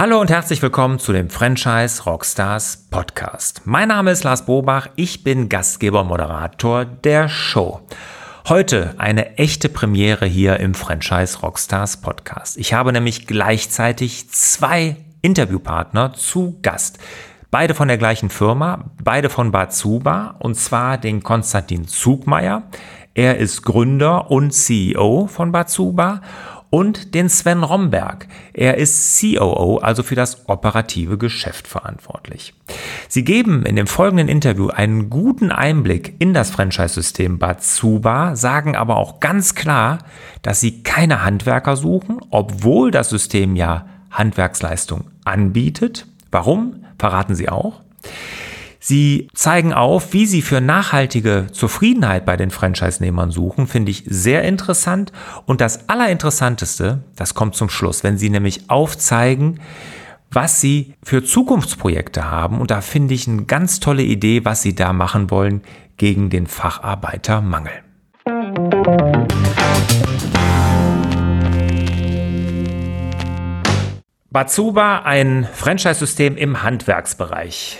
Hallo und herzlich willkommen zu dem Franchise Rockstars Podcast. Mein Name ist Lars Bobach, ich bin Gastgeber Moderator der Show. Heute eine echte Premiere hier im Franchise Rockstars Podcast. Ich habe nämlich gleichzeitig zwei Interviewpartner zu Gast. Beide von der gleichen Firma, beide von Bazuba und zwar den Konstantin Zugmeier. Er ist Gründer und CEO von Bazuba und den Sven Romberg. Er ist COO, also für das operative Geschäft verantwortlich. Sie geben in dem folgenden Interview einen guten Einblick in das Franchise-System Batsuba, sagen aber auch ganz klar, dass sie keine Handwerker suchen, obwohl das System ja Handwerksleistung anbietet. Warum? Verraten sie auch. Sie zeigen auf, wie Sie für nachhaltige Zufriedenheit bei den Franchise-Nehmern suchen, finde ich sehr interessant. Und das Allerinteressanteste, das kommt zum Schluss, wenn Sie nämlich aufzeigen, was Sie für Zukunftsprojekte haben. Und da finde ich eine ganz tolle Idee, was Sie da machen wollen gegen den Facharbeitermangel. Batsuba, ein Franchise-System im Handwerksbereich.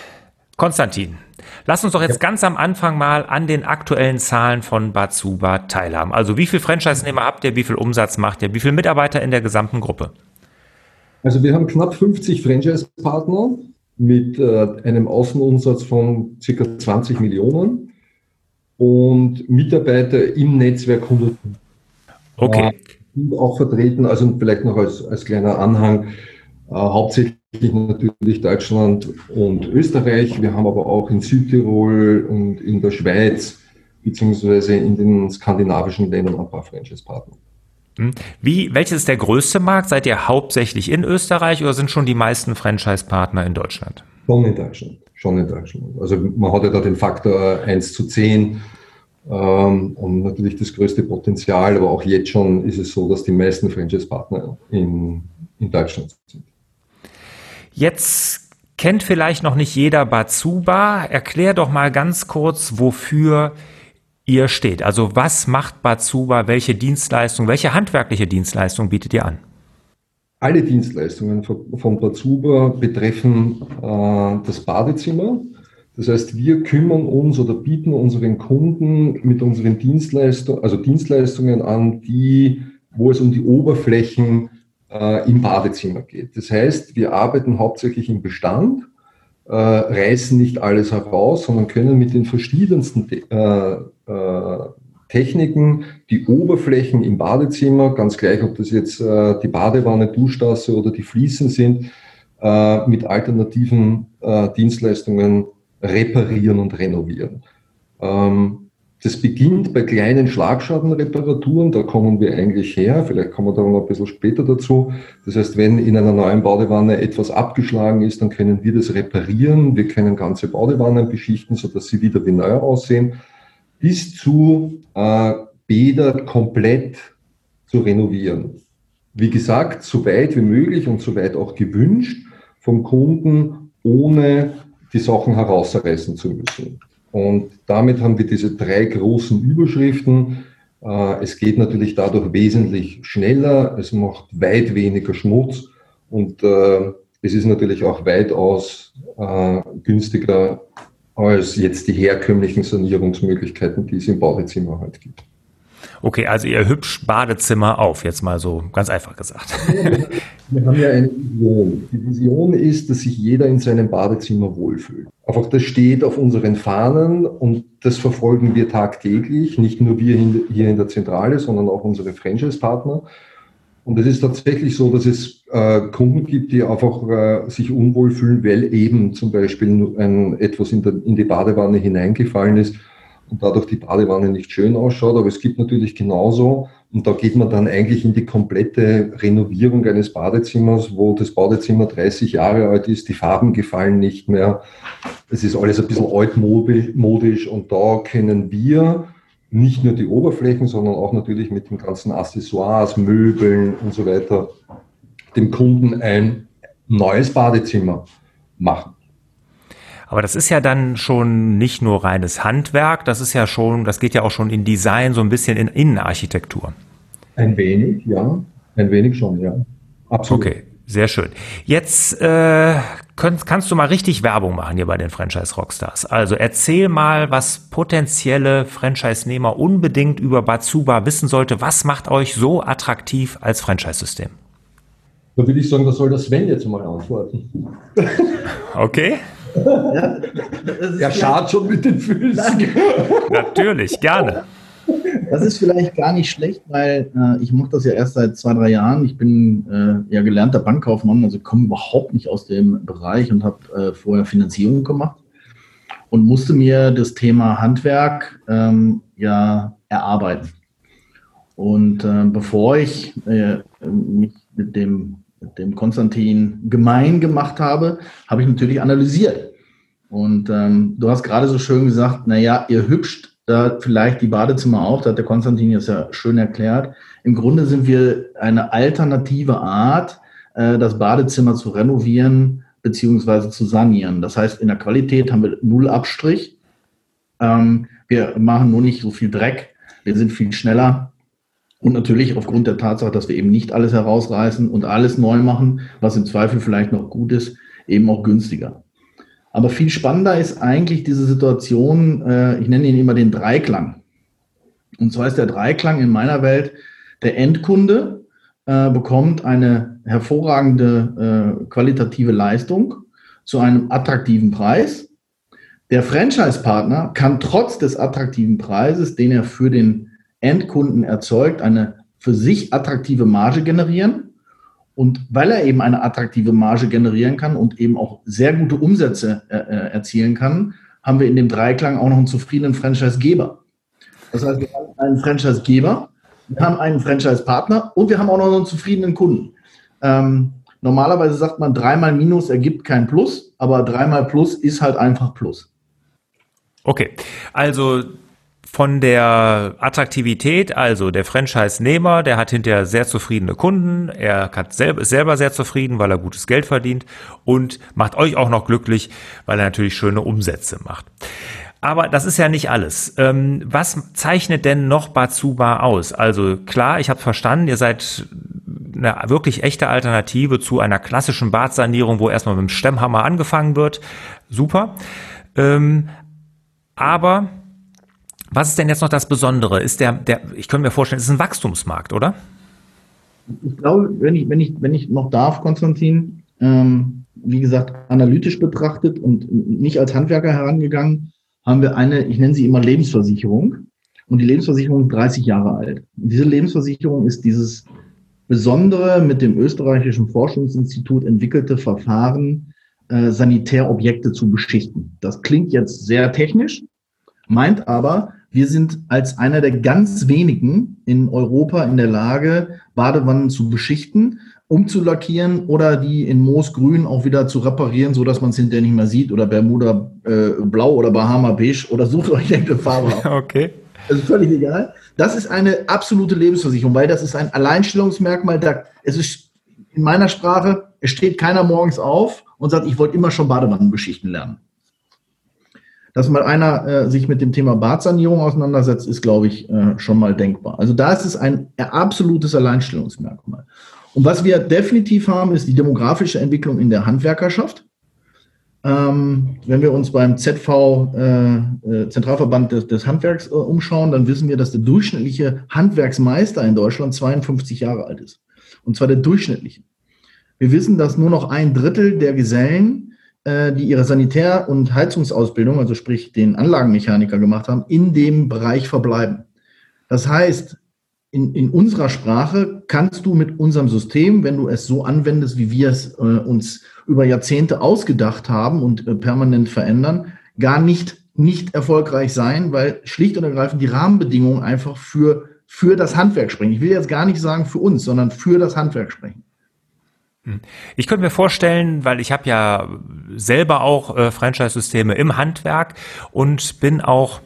Konstantin, lass uns doch jetzt ja. ganz am Anfang mal an den aktuellen Zahlen von Batsuba teilhaben. Also wie viele Franchise-Nehmer habt ihr, wie viel Umsatz macht ihr, wie viele Mitarbeiter in der gesamten Gruppe? Also wir haben knapp 50 Franchise-Partner mit äh, einem Außenumsatz von ca. 20 Millionen und Mitarbeiter im Netzwerk 100. Okay. Äh, auch vertreten, also vielleicht noch als, als kleiner Anhang, hauptsächlich natürlich Deutschland und Österreich. Wir haben aber auch in Südtirol und in der Schweiz beziehungsweise in den skandinavischen Ländern ein paar Franchise-Partner. Hm. Wie, welches ist der größte Markt? Seid ihr hauptsächlich in Österreich oder sind schon die meisten Franchise-Partner in Deutschland? Schon in Deutschland. Schon in Deutschland. Also man hat ja da den Faktor 1 zu 10 ähm, und natürlich das größte Potenzial, aber auch jetzt schon ist es so, dass die meisten Franchise-Partner in, in Deutschland sind. Jetzt kennt vielleicht noch nicht jeder Batsuba. Erklär doch mal ganz kurz, wofür ihr steht. Also was macht Batsuba? Welche Dienstleistung, welche handwerkliche Dienstleistung bietet ihr an? Alle Dienstleistungen von Batsuba betreffen äh, das Badezimmer. Das heißt, wir kümmern uns oder bieten unseren Kunden mit unseren Dienstleistungen, also Dienstleistungen an, die, wo es um die Oberflächen äh, im Badezimmer geht. Das heißt, wir arbeiten hauptsächlich im Bestand, äh, reißen nicht alles heraus, sondern können mit den verschiedensten äh, äh, Techniken die Oberflächen im Badezimmer, ganz gleich, ob das jetzt äh, die Badewanne, Duschtasse oder die Fliesen sind, mit alternativen Dienstleistungen reparieren und renovieren. Ähm, das beginnt bei kleinen Schlagschadenreparaturen, da kommen wir eigentlich her, vielleicht kommen wir da noch ein bisschen später dazu. Das heißt, wenn in einer neuen Badewanne etwas abgeschlagen ist, dann können wir das reparieren. Wir können ganze Badewannen beschichten, sodass sie wieder wie neu aussehen, bis zu äh, Bäder komplett zu renovieren. Wie gesagt, so weit wie möglich und so weit auch gewünscht vom Kunden, ohne die Sachen herausreißen zu müssen. Und damit haben wir diese drei großen Überschriften. Äh, es geht natürlich dadurch wesentlich schneller, es macht weit weniger Schmutz und äh, es ist natürlich auch weitaus äh, günstiger als jetzt die herkömmlichen Sanierungsmöglichkeiten, die es im Badezimmer halt gibt. Okay, also ihr hübsch Badezimmer auf, jetzt mal so ganz einfach gesagt. Wir haben ja eine Vision. Die Vision ist, dass sich jeder in seinem Badezimmer wohlfühlt. Einfach das steht auf unseren Fahnen und das verfolgen wir tagtäglich, nicht nur wir hier in der Zentrale, sondern auch unsere Franchise-Partner. Und es ist tatsächlich so, dass es äh, Kunden gibt, die einfach äh, sich unwohl fühlen, weil eben zum Beispiel ein, etwas in, der, in die Badewanne hineingefallen ist und dadurch die Badewanne nicht schön ausschaut. Aber es gibt natürlich genauso, und da geht man dann eigentlich in die komplette Renovierung eines Badezimmers, wo das Badezimmer 30 Jahre alt ist, die Farben gefallen nicht mehr. Es ist alles ein bisschen altmodisch und da können wir nicht nur die Oberflächen, sondern auch natürlich mit den ganzen Accessoires, Möbeln und so weiter dem Kunden ein neues Badezimmer machen. Aber das ist ja dann schon nicht nur reines Handwerk, das ist ja schon, das geht ja auch schon in Design, so ein bisschen in Innenarchitektur. Ein wenig, ja. Ein wenig schon, ja. Absolut. Okay. Sehr schön. Jetzt äh, könnt, kannst du mal richtig Werbung machen hier bei den Franchise Rockstars. Also erzähl mal, was potenzielle Franchise-Nehmer unbedingt über Batsuba wissen sollte. Was macht euch so attraktiv als Franchise-System? Da würde ich sagen, da soll der Sven jetzt mal antworten. Okay. Ja, er schaut schon mit den Füßen. Natürlich, gerne. Das ist vielleicht gar nicht schlecht, weil äh, ich mache das ja erst seit zwei, drei Jahren. Ich bin äh, ja gelernter Bankkaufmann, also komme überhaupt nicht aus dem Bereich und habe äh, vorher Finanzierung gemacht und musste mir das Thema Handwerk ähm, ja erarbeiten. Und äh, bevor ich äh, mich mit dem, mit dem Konstantin gemein gemacht habe, habe ich natürlich analysiert. Und ähm, du hast gerade so schön gesagt, naja, ihr hübscht da vielleicht die Badezimmer auch, da hat der Konstantin jetzt ja schön erklärt. Im Grunde sind wir eine alternative Art, äh, das Badezimmer zu renovieren beziehungsweise zu sanieren. Das heißt, in der Qualität haben wir null Abstrich. Ähm, wir machen nur nicht so viel Dreck. Wir sind viel schneller. Und natürlich aufgrund der Tatsache, dass wir eben nicht alles herausreißen und alles neu machen, was im Zweifel vielleicht noch gut ist, eben auch günstiger. Aber viel spannender ist eigentlich diese Situation, äh, ich nenne ihn immer den Dreiklang. Und zwar ist der Dreiklang in meiner Welt, der Endkunde äh, bekommt eine hervorragende äh, qualitative Leistung zu einem attraktiven Preis. Der Franchise-Partner kann trotz des attraktiven Preises, den er für den Endkunden erzeugt, eine für sich attraktive Marge generieren und weil er eben eine attraktive Marge generieren kann und eben auch sehr gute Umsätze äh, äh, erzielen kann, haben wir in dem Dreiklang auch noch einen zufriedenen Franchisegeber. Das heißt, wir haben einen Franchisegeber, wir haben einen Franchise-Partner und wir haben auch noch einen zufriedenen Kunden. Ähm, normalerweise sagt man, dreimal Minus ergibt kein Plus, aber dreimal Plus ist halt einfach Plus. Okay, also von der Attraktivität, also der Franchise-Nehmer, der hat hinterher sehr zufriedene Kunden, er hat selber, ist selber sehr zufrieden, weil er gutes Geld verdient und macht euch auch noch glücklich, weil er natürlich schöne Umsätze macht. Aber das ist ja nicht alles. Ähm, was zeichnet denn noch Batsuba aus? Also klar, ich habe verstanden, ihr seid eine wirklich echte Alternative zu einer klassischen Badsanierung, wo erstmal mit dem Stemmhammer angefangen wird. Super. Ähm, aber was ist denn jetzt noch das Besondere? Ist der, der, ich könnte mir vorstellen, es ist ein Wachstumsmarkt, oder? Ich glaube, wenn ich, wenn ich, wenn ich noch darf, Konstantin, ähm, wie gesagt, analytisch betrachtet und nicht als Handwerker herangegangen, haben wir eine, ich nenne sie immer Lebensversicherung. Und die Lebensversicherung ist 30 Jahre alt. Und diese Lebensversicherung ist dieses besondere mit dem österreichischen Forschungsinstitut entwickelte Verfahren, äh, Sanitärobjekte zu beschichten. Das klingt jetzt sehr technisch, meint aber, wir sind als einer der ganz wenigen in Europa in der Lage, Badewannen zu beschichten, umzulackieren oder die in Moosgrün auch wieder zu reparieren, so dass man es hinterher nicht mehr sieht oder Bermuda äh, Blau oder Bahama Beige oder sucht euch irgendeine Farbe Okay. Das ist völlig egal. Das ist eine absolute Lebensversicherung, weil das ist ein Alleinstellungsmerkmal. Da, es ist in meiner Sprache, es steht keiner morgens auf und sagt, ich wollte immer schon Badewannen beschichten lernen dass mal einer äh, sich mit dem Thema Badsanierung auseinandersetzt, ist, glaube ich, äh, schon mal denkbar. Also da ist es ein absolutes Alleinstellungsmerkmal. Und was wir definitiv haben, ist die demografische Entwicklung in der Handwerkerschaft. Ähm, wenn wir uns beim ZV, äh, äh, Zentralverband des, des Handwerks, äh, umschauen, dann wissen wir, dass der durchschnittliche Handwerksmeister in Deutschland 52 Jahre alt ist. Und zwar der durchschnittliche. Wir wissen, dass nur noch ein Drittel der Gesellen äh, die ihre Sanitär- und Heizungsausbildung, also sprich den Anlagenmechaniker gemacht haben, in dem Bereich verbleiben. Das heißt, in, in unserer Sprache kannst du mit unserem System, wenn du es so anwendest, wie wir es äh, uns über Jahrzehnte ausgedacht haben und äh, permanent verändern, gar nicht nicht erfolgreich sein, weil schlicht und ergreifend die Rahmenbedingungen einfach für, für das Handwerk sprechen. Ich will jetzt gar nicht sagen für uns, sondern für das Handwerk sprechen. Ich könnte mir vorstellen, weil ich habe ja selber auch äh, Franchise-Systeme im Handwerk und bin auch,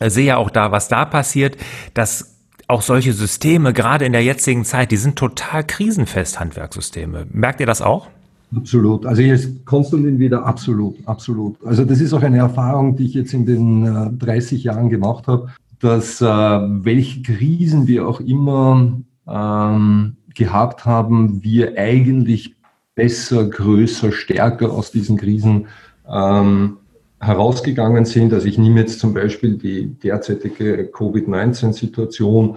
äh, sehe ja auch da, was da passiert, dass auch solche Systeme, gerade in der jetzigen Zeit, die sind total krisenfest, Handwerkssysteme. Merkt ihr das auch? Absolut. Also ist Konstantin wieder absolut, absolut. Also das ist auch eine Erfahrung, die ich jetzt in den äh, 30 Jahren gemacht habe, dass äh, welche Krisen wir auch immer ähm, gehabt haben, wir eigentlich besser, größer, stärker aus diesen Krisen ähm, herausgegangen sind. Also ich nehme jetzt zum Beispiel die derzeitige Covid-19-Situation.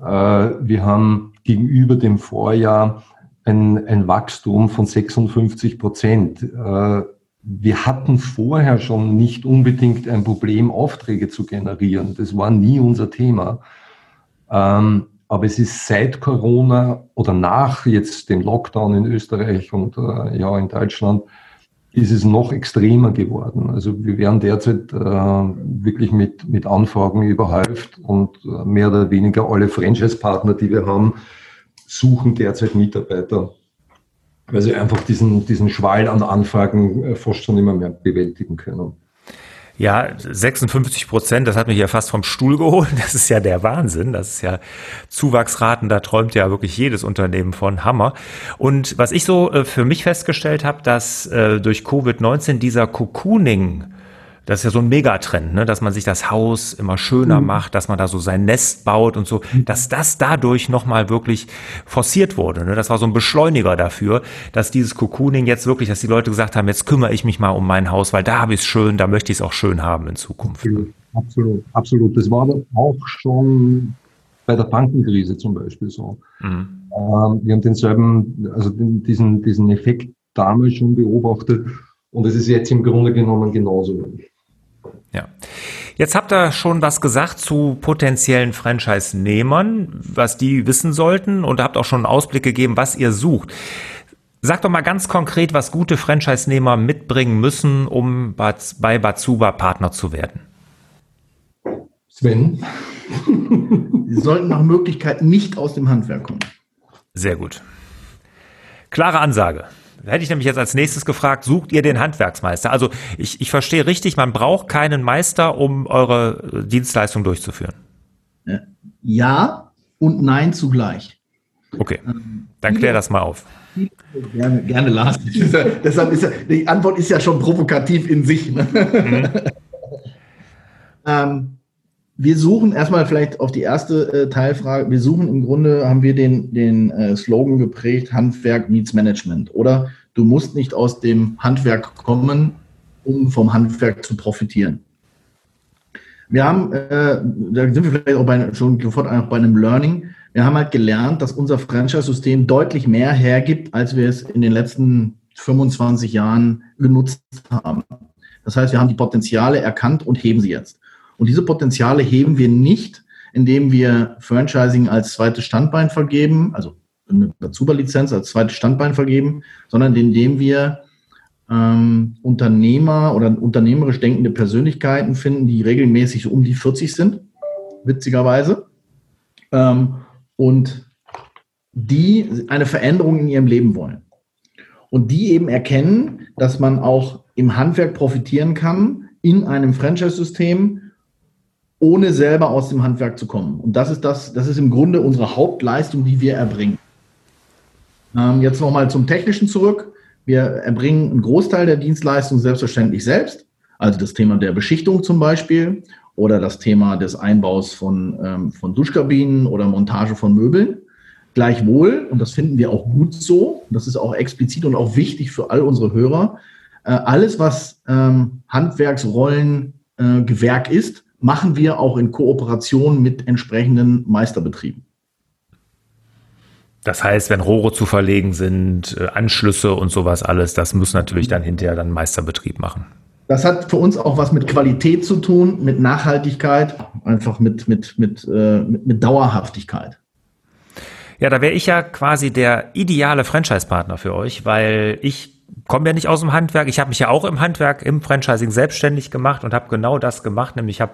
Äh, wir haben gegenüber dem Vorjahr ein, ein Wachstum von 56 Prozent. Äh, wir hatten vorher schon nicht unbedingt ein Problem, Aufträge zu generieren. Das war nie unser Thema. Ähm, aber es ist seit Corona oder nach jetzt dem Lockdown in Österreich und äh, ja in Deutschland ist es noch extremer geworden. Also wir werden derzeit äh, wirklich mit, mit Anfragen überhäuft und äh, mehr oder weniger alle Franchise-Partner, die wir haben, suchen derzeit Mitarbeiter, weil sie einfach diesen, diesen Schwall an Anfragen äh, fast schon immer mehr bewältigen können. Ja, 56 Prozent, das hat mich ja fast vom Stuhl geholt. Das ist ja der Wahnsinn. Das ist ja Zuwachsraten, da träumt ja wirklich jedes Unternehmen von Hammer. Und was ich so äh, für mich festgestellt habe, dass äh, durch Covid-19 dieser Cocooning das ist ja so ein Megatrend, ne? dass man sich das Haus immer schöner mhm. macht, dass man da so sein Nest baut und so, mhm. dass das dadurch nochmal wirklich forciert wurde. Ne? Das war so ein Beschleuniger dafür, dass dieses Cocooning jetzt wirklich, dass die Leute gesagt haben, jetzt kümmere ich mich mal um mein Haus, weil da habe ich es schön, da möchte ich es auch schön haben in Zukunft. Absolut, absolut, absolut. Das war auch schon bei der Bankenkrise zum Beispiel so. Mhm. Ähm, wir haben denselben, also diesen, diesen Effekt damals schon beobachtet und es ist jetzt im Grunde genommen genauso. Ja. Jetzt habt ihr schon was gesagt zu potenziellen Franchise-Nehmern, was die wissen sollten und habt auch schon einen Ausblick gegeben, was ihr sucht. Sagt doch mal ganz konkret, was gute Franchise-Nehmer mitbringen müssen, um bei Batsuba Partner zu werden. Sven? Sie sollten nach Möglichkeit nicht aus dem Handwerk kommen. Sehr gut. Klare Ansage. Hätte ich nämlich jetzt als nächstes gefragt, sucht ihr den Handwerksmeister? Also ich, ich verstehe richtig, man braucht keinen Meister, um eure äh, Dienstleistung durchzuführen. Ja und nein zugleich. Okay, ähm, dann klär das mal auf. Gerne, gerne Lars. Deshalb ist ja, die Antwort ist ja schon provokativ in sich. Ne? Mhm. ähm, wir suchen erstmal vielleicht auf die erste äh, Teilfrage. Wir suchen im Grunde, haben wir den, den äh, Slogan geprägt, Handwerk meets Management. Oder du musst nicht aus dem Handwerk kommen, um vom Handwerk zu profitieren. Wir haben, äh, da sind wir vielleicht auch bei, schon sofort auch bei einem Learning. Wir haben halt gelernt, dass unser Franchise-System deutlich mehr hergibt, als wir es in den letzten 25 Jahren genutzt haben. Das heißt, wir haben die Potenziale erkannt und heben sie jetzt. Und diese Potenziale heben wir nicht, indem wir Franchising als zweites Standbein vergeben, also eine Zuberlizenz als zweites Standbein vergeben, sondern indem wir ähm, Unternehmer oder unternehmerisch denkende Persönlichkeiten finden, die regelmäßig um die 40 sind, witzigerweise, ähm, und die eine Veränderung in ihrem Leben wollen. Und die eben erkennen, dass man auch im Handwerk profitieren kann, in einem Franchise-System, ohne selber aus dem Handwerk zu kommen. Und das ist das, das ist im Grunde unsere Hauptleistung, die wir erbringen. Ähm, jetzt nochmal zum Technischen zurück. Wir erbringen einen Großteil der Dienstleistung selbstverständlich selbst. Also das Thema der Beschichtung zum Beispiel oder das Thema des Einbaus von, ähm, von Duschkabinen oder Montage von Möbeln. Gleichwohl, und das finden wir auch gut so, das ist auch explizit und auch wichtig für all unsere Hörer, äh, alles, was ähm, Handwerksrollen äh, Gewerk ist, machen wir auch in Kooperation mit entsprechenden Meisterbetrieben. Das heißt, wenn Rohre zu verlegen sind, äh, Anschlüsse und sowas alles, das muss natürlich dann hinterher dann Meisterbetrieb machen. Das hat für uns auch was mit Qualität zu tun, mit Nachhaltigkeit, einfach mit, mit, mit, äh, mit, mit Dauerhaftigkeit. Ja, da wäre ich ja quasi der ideale Franchise-Partner für euch, weil ich komme ja nicht aus dem Handwerk. Ich habe mich ja auch im Handwerk, im Franchising selbstständig gemacht und habe genau das gemacht, nämlich habe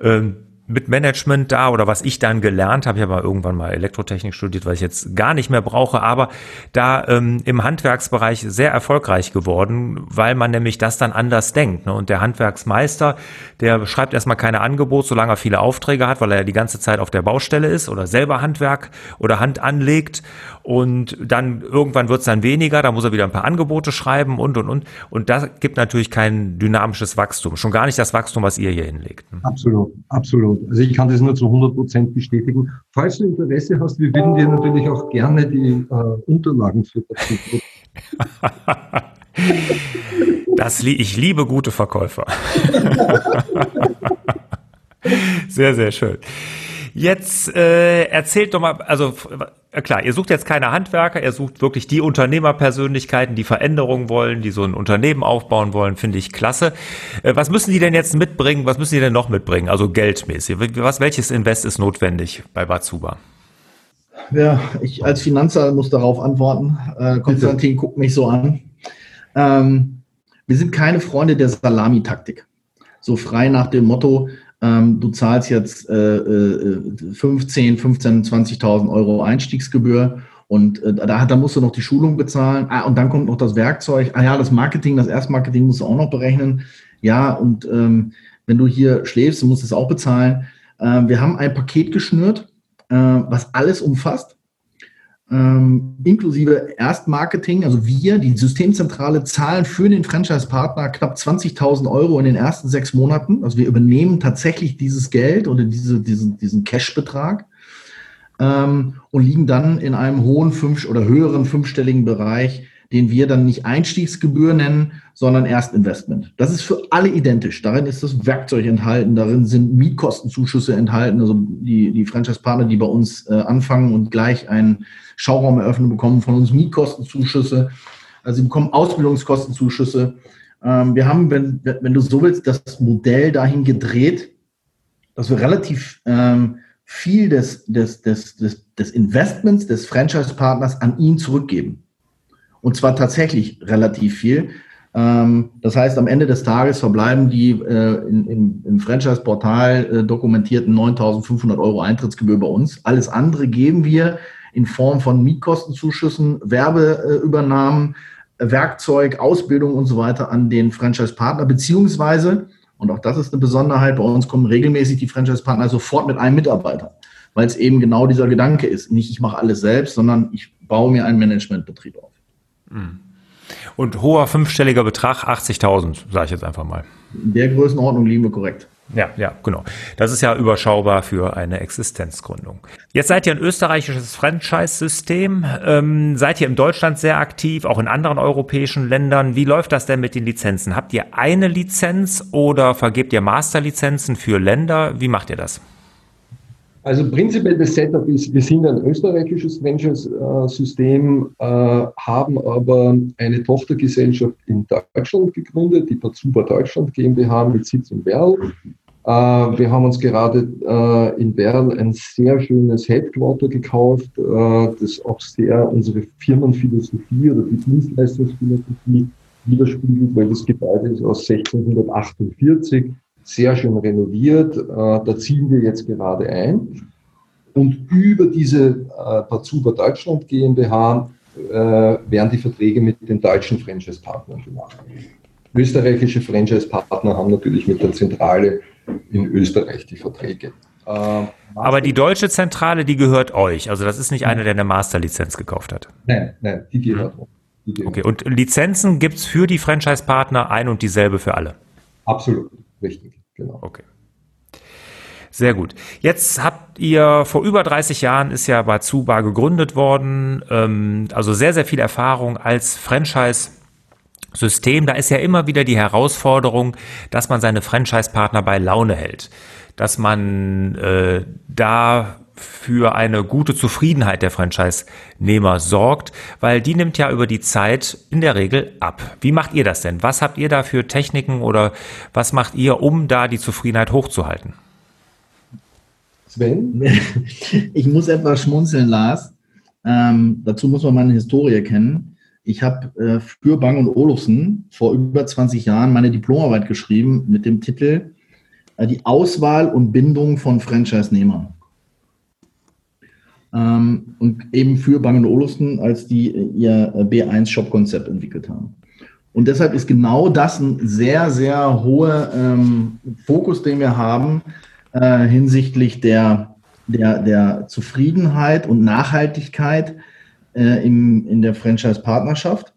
ähm, mit Management da oder was ich dann gelernt habe, ich habe mal irgendwann mal Elektrotechnik studiert, was ich jetzt gar nicht mehr brauche, aber da ähm, im Handwerksbereich sehr erfolgreich geworden, weil man nämlich das dann anders denkt. Ne? Und der Handwerksmeister, der schreibt erstmal keine Angebote, solange er viele Aufträge hat, weil er ja die ganze Zeit auf der Baustelle ist oder selber Handwerk oder Hand anlegt. Und dann irgendwann wird es dann weniger, da muss er wieder ein paar Angebote schreiben und und und. Und das gibt natürlich kein dynamisches Wachstum, schon gar nicht das Wachstum, was ihr hier hinlegt. Ne? Absolut, absolut. Also ich kann das nur zu 100 Prozent bestätigen. Falls du Interesse hast, wir würden dir natürlich auch gerne die äh, Unterlagen für dazu. das, ich liebe gute Verkäufer. sehr, sehr schön. Jetzt äh, erzählt doch mal, also äh, klar, ihr sucht jetzt keine Handwerker, ihr sucht wirklich die Unternehmerpersönlichkeiten, die Veränderungen wollen, die so ein Unternehmen aufbauen wollen, finde ich klasse. Äh, was müssen die denn jetzt mitbringen? Was müssen die denn noch mitbringen? Also geldmäßig. Was, welches Invest ist notwendig bei Batsuba? Ja, ich als Finanzer muss darauf antworten. Äh, Konstantin guckt mich so an. Ähm, wir sind keine Freunde der Salamitaktik. So frei nach dem Motto, ähm, du zahlst jetzt äh, äh, 15, 15, 20.000 Euro Einstiegsgebühr und äh, da, da musst du noch die Schulung bezahlen. Ah, und dann kommt noch das Werkzeug. Ah ja, das Marketing, das Erstmarketing musst du auch noch berechnen. Ja, und ähm, wenn du hier schläfst, musst du es auch bezahlen. Äh, wir haben ein Paket geschnürt, äh, was alles umfasst ähm, inklusive Erstmarketing, also wir, die Systemzentrale, zahlen für den Franchise-Partner knapp 20.000 Euro in den ersten sechs Monaten. Also wir übernehmen tatsächlich dieses Geld oder diese, diesen, diesen Cash-Betrag ähm, und liegen dann in einem hohen fünf- oder höheren fünfstelligen Bereich den wir dann nicht Einstiegsgebühr nennen, sondern Erstinvestment. Das ist für alle identisch. Darin ist das Werkzeug enthalten, darin sind Mietkostenzuschüsse enthalten. Also die, die Franchise-Partner, die bei uns äh, anfangen und gleich einen Schauraum eröffnen, bekommen von uns Mietkostenzuschüsse. Also sie bekommen Ausbildungskostenzuschüsse. Ähm, wir haben, wenn, wenn du so willst, das Modell dahin gedreht, dass wir relativ ähm, viel des, des, des, des, des Investments des Franchise-Partners an ihn zurückgeben. Und zwar tatsächlich relativ viel. Ähm, das heißt, am Ende des Tages verbleiben die äh, im Franchise-Portal äh, dokumentierten 9.500 Euro Eintrittsgebühr bei uns. Alles andere geben wir in Form von Mietkostenzuschüssen, Werbeübernahmen, Werkzeug, Ausbildung und so weiter an den Franchise-Partner, beziehungsweise, und auch das ist eine Besonderheit, bei uns kommen regelmäßig die Franchise-Partner sofort mit einem Mitarbeiter, weil es eben genau dieser Gedanke ist. Nicht ich mache alles selbst, sondern ich baue mir einen Managementbetrieb auf. Mhm. Und hoher fünfstelliger Betrag, 80.000, sage ich jetzt einfach mal. In der Größenordnung liegen wir korrekt. Ja, ja, genau. Das ist ja überschaubar für eine Existenzgründung. Jetzt seid ihr ein österreichisches Franchise-System. Ähm, seid ihr in Deutschland sehr aktiv, auch in anderen europäischen Ländern. Wie läuft das denn mit den Lizenzen? Habt ihr eine Lizenz oder vergebt ihr Masterlizenzen für Länder? Wie macht ihr das? Also prinzipiell das Setup ist, wir sind ein österreichisches Franchise-System, äh, haben aber eine Tochtergesellschaft in Deutschland gegründet, die Pazuba Deutschland GmbH mit Sitz in Werl. Äh, wir haben uns gerade äh, in Werl ein sehr schönes Headquarter gekauft, das auch sehr unsere Firmenphilosophie oder die Dienstleistungsphilosophie widerspiegelt, weil das Gebäude ist aus 1648 sehr schön renoviert. Äh, da ziehen wir jetzt gerade ein. Und über diese äh, Pazuba Deutschland GmbH äh, werden die Verträge mit den deutschen Franchise-Partnern gemacht. Österreichische Franchise-Partner haben natürlich mit der Zentrale in Österreich die Verträge. Aber die deutsche Zentrale, die gehört euch. Also das ist nicht einer, der eine Masterlizenz gekauft hat. Nein, nein, die gehört hm. uns. Okay, und Lizenzen gibt es für die Franchise-Partner ein und dieselbe für alle? Absolut, richtig. Genau. Okay. Sehr gut. Jetzt habt ihr vor über 30 Jahren ist ja Bazuba gegründet worden, ähm, also sehr, sehr viel Erfahrung als Franchise. System, da ist ja immer wieder die Herausforderung, dass man seine Franchise-Partner bei Laune hält, dass man äh, da für eine gute Zufriedenheit der Franchise-Nehmer sorgt, weil die nimmt ja über die Zeit in der Regel ab. Wie macht ihr das denn? Was habt ihr da für Techniken oder was macht ihr, um da die Zufriedenheit hochzuhalten? Sven? Ich muss etwas schmunzeln, Lars. Ähm, dazu muss man meine Historie kennen. Ich habe äh, für Bang und Olufsen vor über 20 Jahren meine Diplomarbeit geschrieben mit dem Titel äh, Die Auswahl und Bindung von Franchise-Nehmern ähm, und eben für Bang Olufsen, als die ihr B1-Shop-Konzept entwickelt haben. Und deshalb ist genau das ein sehr, sehr hoher ähm, Fokus, den wir haben äh, hinsichtlich der, der, der Zufriedenheit und Nachhaltigkeit äh, im, in der Franchise-Partnerschaft.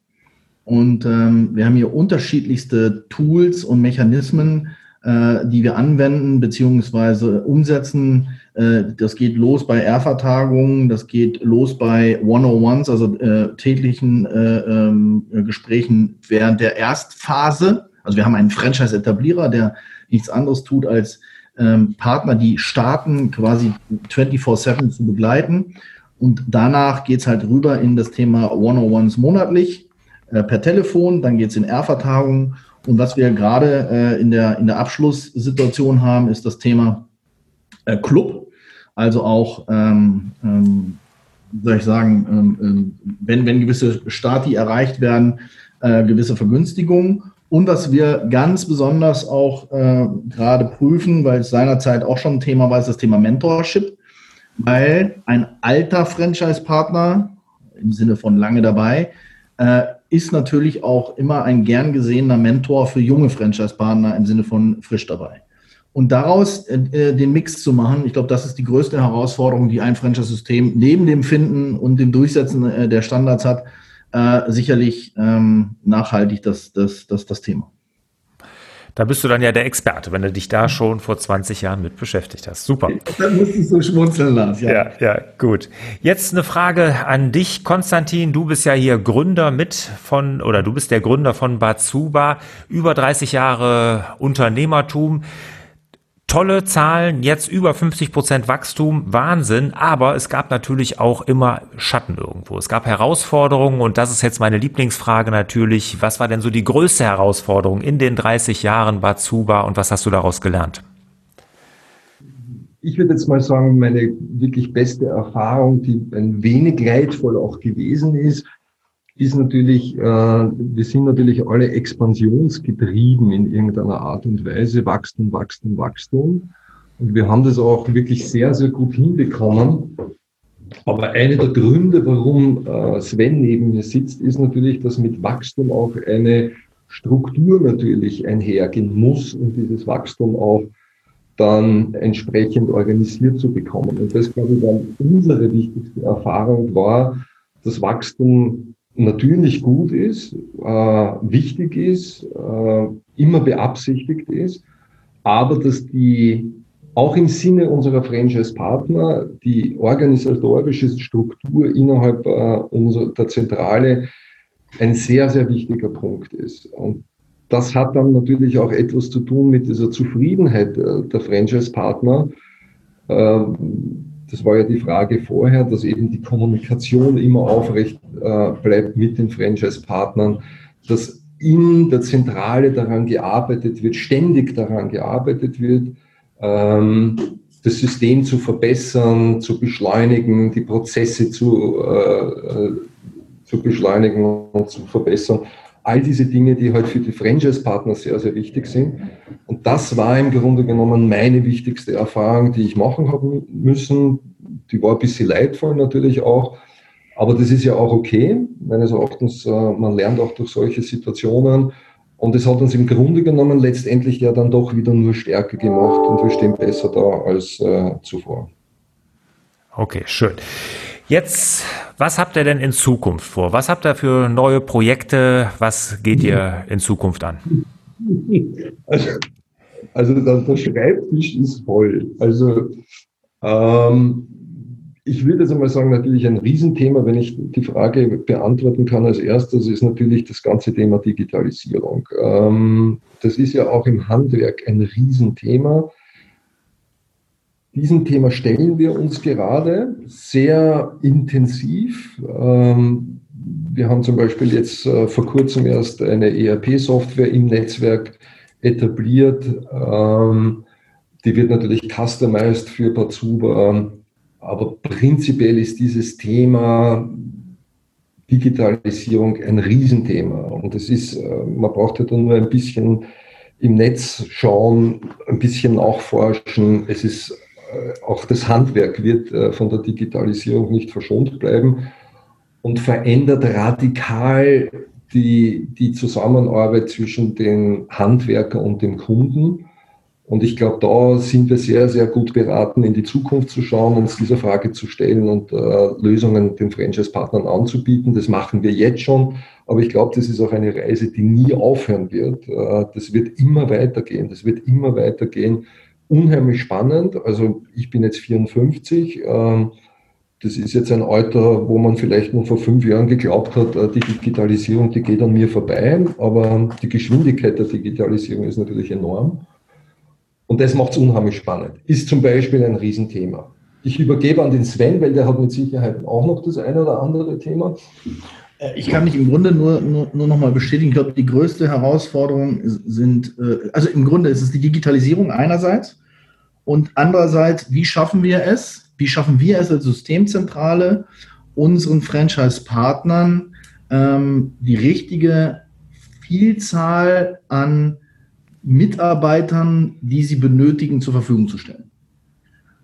Und ähm, wir haben hier unterschiedlichste Tools und Mechanismen, äh, die wir anwenden bzw. umsetzen. Äh, das geht los bei R-Vertagungen, das geht los bei 101s, also äh, täglichen äh, ähm, Gesprächen während der Erstphase. Also wir haben einen Franchise-Etablierer, der nichts anderes tut, als ähm, Partner, die starten, quasi 24-7 zu begleiten. Und danach geht's halt rüber in das Thema 101s monatlich äh, per Telefon, dann geht's in R-Vertagungen und was wir gerade äh, in, der, in der Abschlusssituation haben, ist das Thema äh, Club. Also auch, ähm, ähm, soll ich sagen, ähm, ähm, wenn, wenn gewisse Stati erreicht werden, äh, gewisse Vergünstigungen. Und was wir ganz besonders auch äh, gerade prüfen, weil es seinerzeit auch schon ein Thema war, ist das Thema Mentorship. Weil ein alter Franchise-Partner, im Sinne von lange dabei, äh, ist natürlich auch immer ein gern gesehener Mentor für junge Franchise-Partner im Sinne von frisch dabei. Und daraus äh, äh, den Mix zu machen, ich glaube, das ist die größte Herausforderung, die ein Franchise-System neben dem Finden und dem Durchsetzen äh, der Standards hat, äh, sicherlich ähm, nachhaltig das, das, das, das Thema. Da bist du dann ja der Experte, wenn du dich da schon vor 20 Jahren mit beschäftigt hast. Super. Dann musstest du schmunzeln, Lars. Ja. ja, ja, gut. Jetzt eine Frage an dich, Konstantin. Du bist ja hier Gründer mit von, oder du bist der Gründer von Bazuba. Über 30 Jahre Unternehmertum tolle Zahlen, jetzt über 50 Prozent Wachstum, Wahnsinn, aber es gab natürlich auch immer Schatten irgendwo. Es gab Herausforderungen und das ist jetzt meine Lieblingsfrage natürlich. Was war denn so die größte Herausforderung in den 30 Jahren Bazuba und was hast du daraus gelernt? Ich würde jetzt mal sagen, meine wirklich beste Erfahrung, die ein wenig leidvoll auch gewesen ist, ist natürlich, äh, wir sind natürlich alle expansionsgetrieben in irgendeiner Art und Weise, Wachstum, Wachstum, Wachstum. Und wir haben das auch wirklich sehr, sehr gut hinbekommen. Aber einer der Gründe, warum äh, Sven neben mir sitzt, ist natürlich, dass mit Wachstum auch eine Struktur natürlich einhergehen muss und dieses Wachstum auch dann entsprechend organisiert zu bekommen. Und das, glaube ich, dann unsere wichtigste Erfahrung war, das Wachstum natürlich gut ist, äh, wichtig ist, äh, immer beabsichtigt ist, aber dass die auch im Sinne unserer Franchise-Partner die organisatorische Struktur innerhalb äh, unserer, der Zentrale ein sehr, sehr wichtiger Punkt ist. Und das hat dann natürlich auch etwas zu tun mit dieser Zufriedenheit äh, der Franchise-Partner. Das war ja die Frage vorher, dass eben die Kommunikation immer aufrecht äh, bleibt mit den Franchise-Partnern, dass in der Zentrale daran gearbeitet wird, ständig daran gearbeitet wird, ähm, das System zu verbessern, zu beschleunigen, die Prozesse zu, äh, äh zu beschleunigen und zu verbessern. All diese Dinge, die halt für die Franchise-Partner sehr, sehr wichtig sind. Und das war im Grunde genommen meine wichtigste Erfahrung, die ich machen haben müssen. Die war ein bisschen leidvoll natürlich auch. Aber das ist ja auch okay, meines Erachtens. Äh, man lernt auch durch solche Situationen. Und es hat uns im Grunde genommen letztendlich ja dann doch wieder nur stärker gemacht und wir stehen besser da als äh, zuvor. Okay, schön. Jetzt, was habt ihr denn in Zukunft vor? Was habt ihr für neue Projekte? Was geht ihr in Zukunft an? Also, also der, Schreibtisch ist voll. Also ähm, ich würde jetzt einmal sagen, natürlich ein Riesenthema, wenn ich die Frage beantworten kann als erstes, ist natürlich das ganze Thema Digitalisierung. Ähm, das ist ja auch im Handwerk ein Riesenthema. Diesem Thema stellen wir uns gerade sehr intensiv. Ähm, wir haben zum Beispiel jetzt äh, vor kurzem erst eine ERP-Software im Netzwerk etabliert. Ähm, die wird natürlich customized für Batsuba. Aber prinzipiell ist dieses Thema Digitalisierung ein Riesenthema. Und es ist, äh, man braucht ja dann nur ein bisschen im Netz schauen, ein bisschen nachforschen. Es ist auch das Handwerk wird äh, von der Digitalisierung nicht verschont bleiben und verändert radikal die, die Zusammenarbeit zwischen den Handwerker und dem Kunden. Und ich glaube, da sind wir sehr, sehr gut beraten, in die Zukunft zu schauen, uns dieser Frage zu stellen und äh, Lösungen den Franchise-Partnern anzubieten. Das machen wir jetzt schon, aber ich glaube, das ist auch eine Reise, die nie aufhören wird. Äh, das wird immer weitergehen. Das wird immer weitergehen. Unheimlich spannend. Also ich bin jetzt 54. Äh, das ist jetzt ein Alter, wo man vielleicht noch vor fünf Jahren geglaubt hat, äh, die Digitalisierung, die geht an mir vorbei. Aber die Geschwindigkeit der Digitalisierung ist natürlich enorm. Und das macht es unheimlich spannend. Ist zum Beispiel ein Riesenthema. Ich übergebe an den Sven, weil der hat mit Sicherheit auch noch das eine oder andere Thema. Äh, ich kann mich im Grunde nur, nur, nur noch mal bestätigen. Ich glaube, die größte Herausforderung sind, äh, also im Grunde ist es die Digitalisierung einerseits und andererseits, wie schaffen wir es, wie schaffen wir es als Systemzentrale, unseren Franchise-Partnern ähm, die richtige Vielzahl an Mitarbeitern, die sie benötigen, zur Verfügung zu stellen.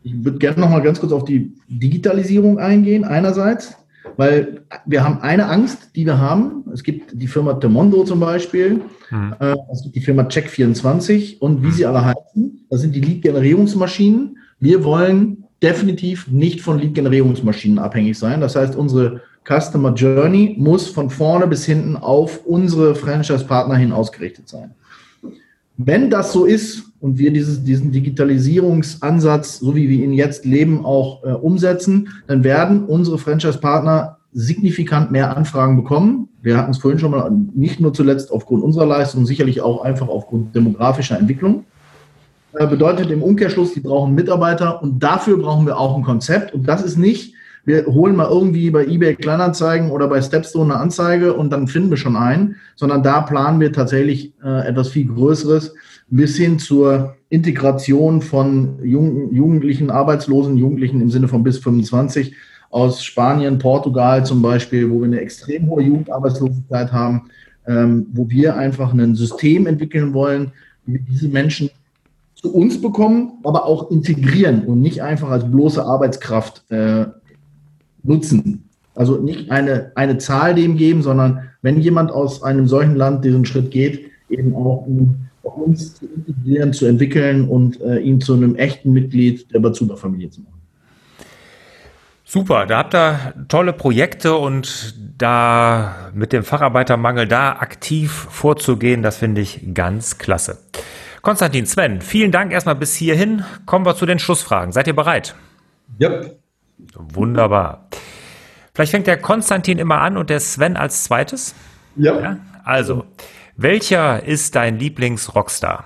Ich würde gerne noch mal ganz kurz auf die Digitalisierung eingehen, einerseits, weil wir haben eine Angst, die wir haben. Es gibt die Firma Temondo zum Beispiel, mhm. äh, es gibt die Firma Check24 und wie sie alle heißen, das sind die Lead-Generierungsmaschinen. Wir wollen definitiv nicht von Lead-Generierungsmaschinen abhängig sein. Das heißt, unsere Customer Journey muss von vorne bis hinten auf unsere Franchise-Partner hin ausgerichtet sein. Wenn das so ist und wir dieses, diesen Digitalisierungsansatz, so wie wir ihn jetzt leben, auch äh, umsetzen, dann werden unsere Franchise-Partner signifikant mehr Anfragen bekommen. Wir hatten es vorhin schon mal, nicht nur zuletzt aufgrund unserer Leistung, sicherlich auch einfach aufgrund demografischer Entwicklung. Äh, bedeutet im Umkehrschluss, die brauchen Mitarbeiter und dafür brauchen wir auch ein Konzept. Und das ist nicht, wir holen mal irgendwie bei eBay Kleinanzeigen oder bei Stepstone eine Anzeige und dann finden wir schon einen, sondern da planen wir tatsächlich äh, etwas viel Größeres bis hin zur Integration von Jugend, Jugendlichen, Arbeitslosen, Jugendlichen im Sinne von bis 25 aus Spanien, Portugal zum Beispiel, wo wir eine extrem hohe Jugendarbeitslosigkeit haben, ähm, wo wir einfach ein System entwickeln wollen, wie wir diese Menschen zu uns bekommen, aber auch integrieren und nicht einfach als bloße Arbeitskraft äh, nutzen. Also nicht eine, eine Zahl dem geben, sondern wenn jemand aus einem solchen Land diesen Schritt geht, eben auch ihn bei uns zu integrieren, zu entwickeln und äh, ihn zu einem echten Mitglied der Bazuba-Familie zu machen. Super, da habt ihr tolle Projekte und da mit dem Facharbeitermangel da aktiv vorzugehen, das finde ich ganz klasse. Konstantin, Sven, vielen Dank erstmal bis hierhin. Kommen wir zu den Schlussfragen. Seid ihr bereit? Ja. Wunderbar. Vielleicht fängt der Konstantin immer an und der Sven als zweites. Ja. ja? Also, welcher ist dein Lieblings-Rockstar?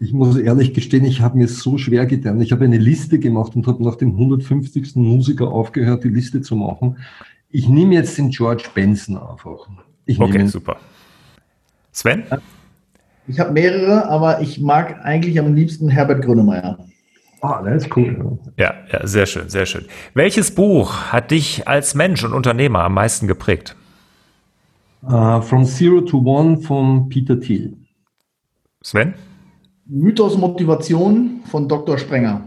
Ich muss ehrlich gestehen, ich habe mir so schwer getan. Ich habe eine Liste gemacht und habe nach dem 150. Musiker aufgehört, die Liste zu machen. Ich nehme jetzt den George Benson einfach. Ich okay, super. Sven? Ich habe mehrere, aber ich mag eigentlich am liebsten Herbert Grönemeyer. Ah, das ist cool. Ja, ja, sehr schön, sehr schön. Welches Buch hat dich als Mensch und Unternehmer am meisten geprägt? Uh, From Zero to One von Peter Thiel. Sven? Mythos Motivation von Dr. Sprenger.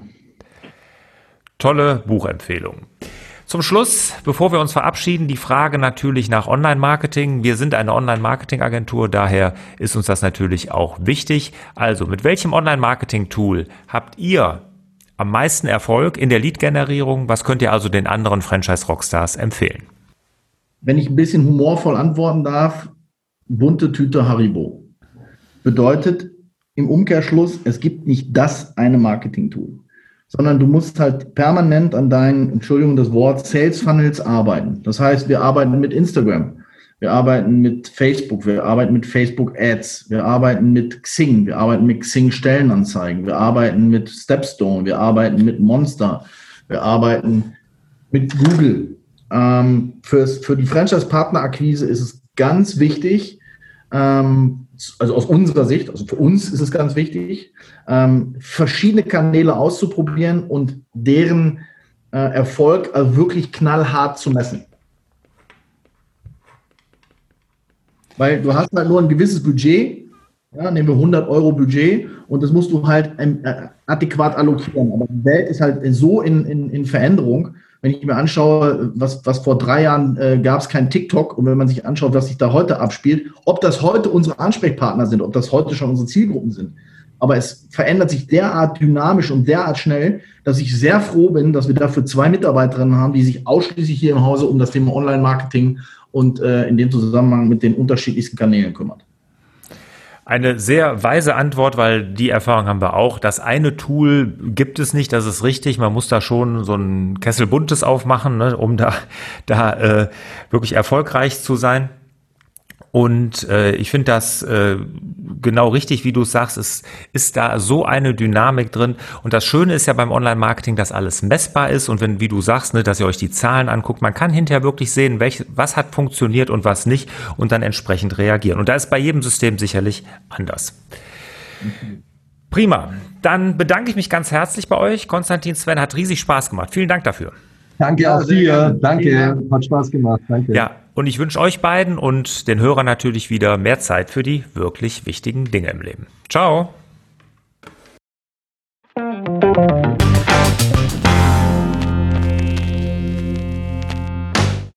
Tolle Buchempfehlung. Zum Schluss, bevor wir uns verabschieden, die Frage natürlich nach Online-Marketing. Wir sind eine Online-Marketing-Agentur, daher ist uns das natürlich auch wichtig. Also, mit welchem Online-Marketing-Tool habt ihr am meisten Erfolg in der Lead-Generierung? Was könnt ihr also den anderen Franchise-Rockstars empfehlen? Wenn ich ein bisschen humorvoll antworten darf, bunte Tüte Haribo. Bedeutet im Umkehrschluss, es gibt nicht das eine Marketing-Tool, sondern du musst halt permanent an deinen, Entschuldigung das Wort, Sales Funnels arbeiten. Das heißt, wir arbeiten mit Instagram, wir arbeiten mit Facebook, wir arbeiten mit Facebook Ads, wir arbeiten mit Xing, wir arbeiten mit Xing Stellenanzeigen, wir arbeiten mit Stepstone, wir arbeiten mit Monster, wir arbeiten mit Google. Ähm, fürs, für die Franchise-Partner-Akquise ist es ganz wichtig, ähm, also aus unserer Sicht, also für uns ist es ganz wichtig, ähm, verschiedene Kanäle auszuprobieren und deren äh, Erfolg also wirklich knallhart zu messen. Weil du hast halt nur ein gewisses Budget, ja, nehmen wir 100 Euro Budget und das musst du halt ähm, äh, adäquat allokieren. Aber die Welt ist halt so in, in, in Veränderung. Wenn ich mir anschaue, was, was vor drei Jahren äh, gab es kein TikTok und wenn man sich anschaut, was sich da heute abspielt, ob das heute unsere Ansprechpartner sind, ob das heute schon unsere Zielgruppen sind, aber es verändert sich derart dynamisch und derart schnell, dass ich sehr froh bin, dass wir dafür zwei Mitarbeiterinnen haben, die sich ausschließlich hier im Hause um das Thema Online-Marketing und äh, in dem Zusammenhang mit den unterschiedlichsten Kanälen kümmert. Eine sehr weise Antwort, weil die Erfahrung haben wir auch. Das eine Tool gibt es nicht, das ist richtig. Man muss da schon so ein Kessel Buntes aufmachen, ne, um da, da äh, wirklich erfolgreich zu sein. Und äh, ich finde das äh, genau richtig, wie du sagst. Es ist da so eine Dynamik drin. Und das Schöne ist ja beim Online-Marketing, dass alles messbar ist. Und wenn, wie du sagst, ne, dass ihr euch die Zahlen anguckt, man kann hinterher wirklich sehen, welch, was hat funktioniert und was nicht und dann entsprechend reagieren. Und da ist bei jedem System sicherlich anders. Prima. Dann bedanke ich mich ganz herzlich bei euch. Konstantin Sven hat riesig Spaß gemacht. Vielen Dank dafür. Danke auch dir. Danke. Hat Spaß gemacht. Danke. Ja, und ich wünsche euch beiden und den Hörern natürlich wieder mehr Zeit für die wirklich wichtigen Dinge im Leben. Ciao.